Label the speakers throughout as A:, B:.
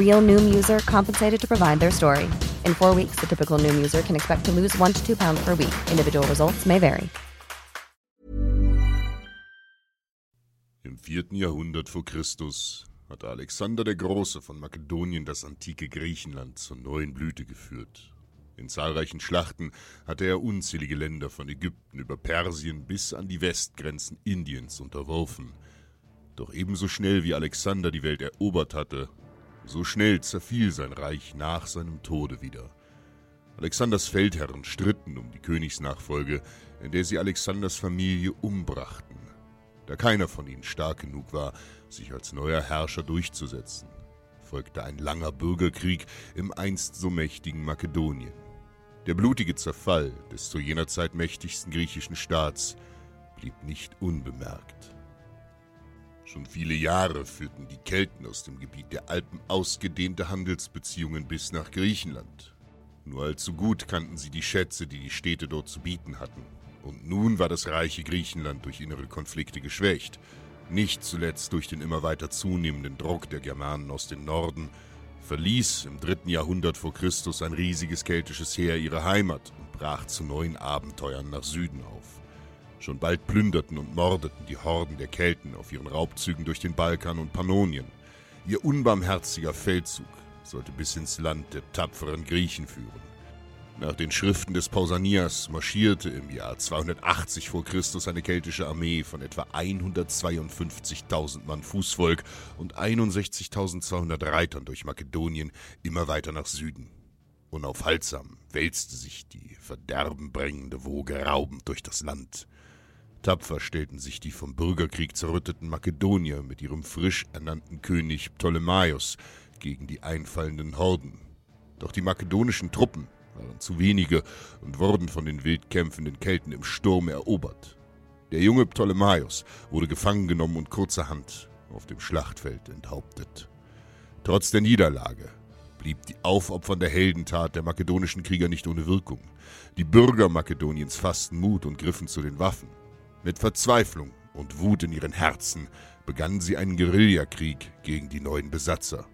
A: Real Noom user compensated to provide their story. In four weeks, the typical Noom user can expect to lose one to two pounds per week. Individual results may vary.
B: Im vierten Jahrhundert vor Christus hatte Alexander der Große von Makedonien das antike Griechenland zur neuen Blüte geführt. In zahlreichen Schlachten hatte er unzählige Länder von Ägypten über Persien bis an die Westgrenzen Indiens unterworfen. Doch ebenso schnell wie Alexander die Welt erobert hatte, so schnell zerfiel sein Reich nach seinem Tode wieder. Alexanders Feldherren stritten um die Königsnachfolge, in der sie Alexanders Familie umbrachten, da keiner von ihnen stark genug war, sich als neuer Herrscher durchzusetzen. Folgte ein langer Bürgerkrieg im einst so mächtigen Makedonien. Der blutige Zerfall des zu jener Zeit mächtigsten griechischen Staats blieb nicht unbemerkt. Schon viele Jahre führten die Kelten aus dem Gebiet der Alpen ausgedehnte Handelsbeziehungen bis nach Griechenland. Nur allzu gut kannten sie die Schätze, die die Städte dort zu bieten hatten. Und nun war das reiche Griechenland durch innere Konflikte geschwächt, nicht zuletzt durch den immer weiter zunehmenden Druck der Germanen aus dem Norden, verließ im dritten Jahrhundert vor Christus ein riesiges keltisches Heer ihre Heimat und brach zu neuen Abenteuern nach Süden auf. Schon bald plünderten und mordeten die Horden der Kelten auf ihren Raubzügen durch den Balkan und Pannonien. Ihr unbarmherziger Feldzug sollte bis ins Land der tapferen Griechen führen. Nach den Schriften des Pausanias marschierte im Jahr 280 vor Christus eine keltische Armee von etwa 152.000 Mann Fußvolk und 61.200 Reitern durch Makedonien immer weiter nach Süden. Unaufhaltsam wälzte sich die verderbenbringende Woge raubend durch das Land. Tapfer stellten sich die vom Bürgerkrieg zerrütteten Makedonier mit ihrem frisch ernannten König Ptolemaios gegen die einfallenden Horden. Doch die makedonischen Truppen waren zu wenige und wurden von den wild kämpfenden Kelten im Sturm erobert. Der junge Ptolemaios wurde gefangen genommen und kurzerhand auf dem Schlachtfeld enthauptet. Trotz der Niederlage blieb die aufopfernde Heldentat der makedonischen Krieger nicht ohne Wirkung. Die Bürger Makedoniens fassten Mut und griffen zu den Waffen. Mit Verzweiflung und Wut in ihren Herzen begannen sie einen Guerillakrieg gegen die neuen Besatzer.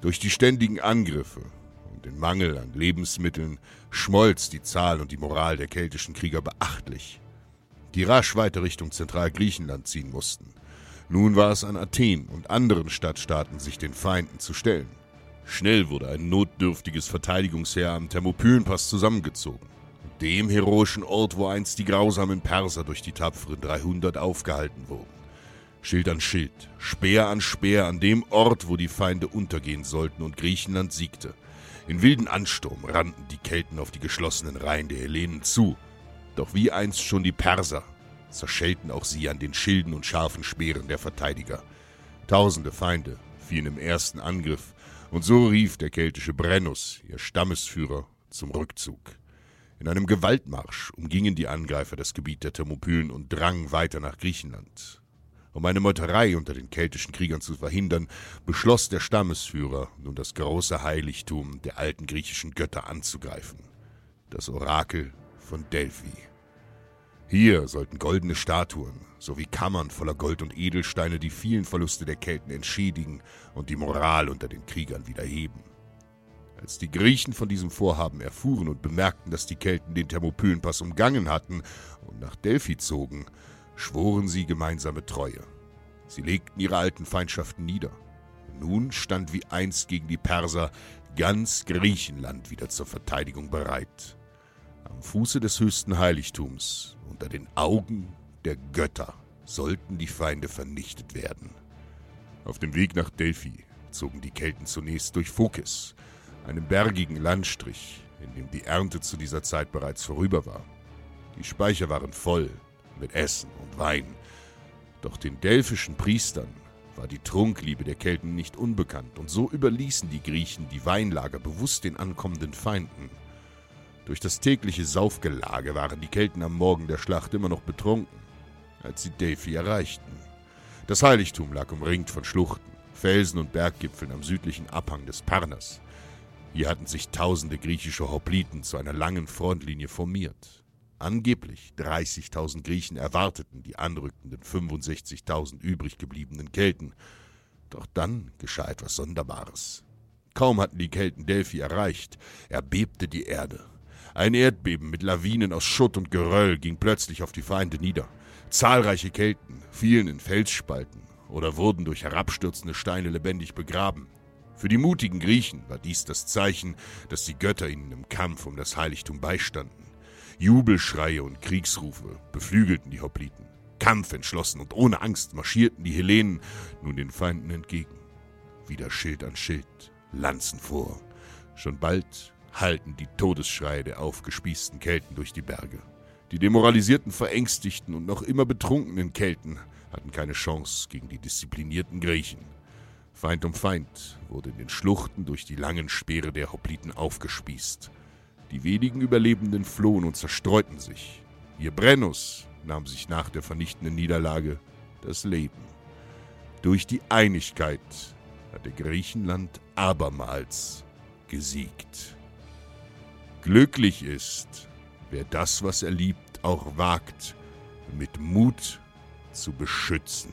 B: Durch die ständigen Angriffe und den Mangel an Lebensmitteln schmolz die Zahl und die Moral der keltischen Krieger beachtlich, die rasch weiter Richtung Zentralgriechenland ziehen mussten. Nun war es an Athen und anderen Stadtstaaten, sich den Feinden zu stellen. Schnell wurde ein notdürftiges Verteidigungsheer am Thermopylenpass zusammengezogen, dem heroischen Ort, wo einst die grausamen Perser durch die tapferen 300 aufgehalten wurden. Schild an Schild, Speer an Speer an dem Ort, wo die Feinde untergehen sollten und Griechenland siegte. In wilden Ansturm rannten die Kelten auf die geschlossenen Reihen der Hellenen zu. Doch wie einst schon die Perser, zerschellten auch sie an den Schilden und scharfen Speeren der Verteidiger. Tausende Feinde fielen im ersten Angriff, und so rief der keltische Brennus, ihr Stammesführer, zum Rückzug. In einem Gewaltmarsch umgingen die Angreifer das Gebiet der Thermopylen und drangen weiter nach Griechenland. Um eine Meuterei unter den keltischen Kriegern zu verhindern, beschloss der Stammesführer, nun das große Heiligtum der alten griechischen Götter anzugreifen. Das Orakel von Delphi. Hier sollten goldene Statuen sowie Kammern voller Gold und Edelsteine die vielen Verluste der Kelten entschädigen und die Moral unter den Kriegern wieder heben. Als die Griechen von diesem Vorhaben erfuhren und bemerkten, dass die Kelten den Thermopylenpass umgangen hatten und nach Delphi zogen, schworen sie gemeinsame Treue. Sie legten ihre alten Feindschaften nieder. Nun stand wie einst gegen die Perser ganz Griechenland wieder zur Verteidigung bereit. Am Fuße des höchsten Heiligtums, unter den Augen der Götter, sollten die Feinde vernichtet werden. Auf dem Weg nach Delphi zogen die Kelten zunächst durch Phokis, einem bergigen Landstrich, in dem die Ernte zu dieser Zeit bereits vorüber war. Die Speicher waren voll mit Essen und Wein, doch den delphischen Priestern war die Trunkliebe der Kelten nicht unbekannt, und so überließen die Griechen die Weinlager bewusst den ankommenden Feinden. Durch das tägliche Saufgelage waren die Kelten am Morgen der Schlacht immer noch betrunken, als sie Delphi erreichten. Das Heiligtum lag umringt von Schluchten, Felsen und Berggipfeln am südlichen Abhang des Parnas. Hier hatten sich tausende griechische Hopliten zu einer langen Frontlinie formiert. Angeblich 30.000 Griechen erwarteten die anrückenden 65.000 übrig gebliebenen Kelten. Doch dann geschah etwas Sonderbares. Kaum hatten die Kelten Delphi erreicht, erbebte die Erde. Ein Erdbeben mit Lawinen aus Schutt und Geröll ging plötzlich auf die Feinde nieder. Zahlreiche Kelten fielen in Felsspalten oder wurden durch herabstürzende Steine lebendig begraben. Für die mutigen Griechen war dies das Zeichen, dass die Götter ihnen im Kampf um das Heiligtum beistanden. Jubelschreie und Kriegsrufe beflügelten die Hopliten. Kampfentschlossen und ohne Angst marschierten die Hellenen nun den Feinden entgegen. Wieder Schild an Schild, Lanzen vor. Schon bald hallten die Todesschreie der aufgespießten Kelten durch die Berge. Die demoralisierten, verängstigten und noch immer betrunkenen Kelten hatten keine Chance gegen die disziplinierten Griechen. Feind um Feind wurde in den Schluchten durch die langen Speere der Hopliten aufgespießt. Die wenigen Überlebenden flohen und zerstreuten sich. Ihr Brennus nahm sich nach der vernichtenden Niederlage das Leben. Durch die Einigkeit hatte Griechenland abermals gesiegt. Glücklich ist, wer das, was er liebt, auch wagt, mit Mut zu beschützen.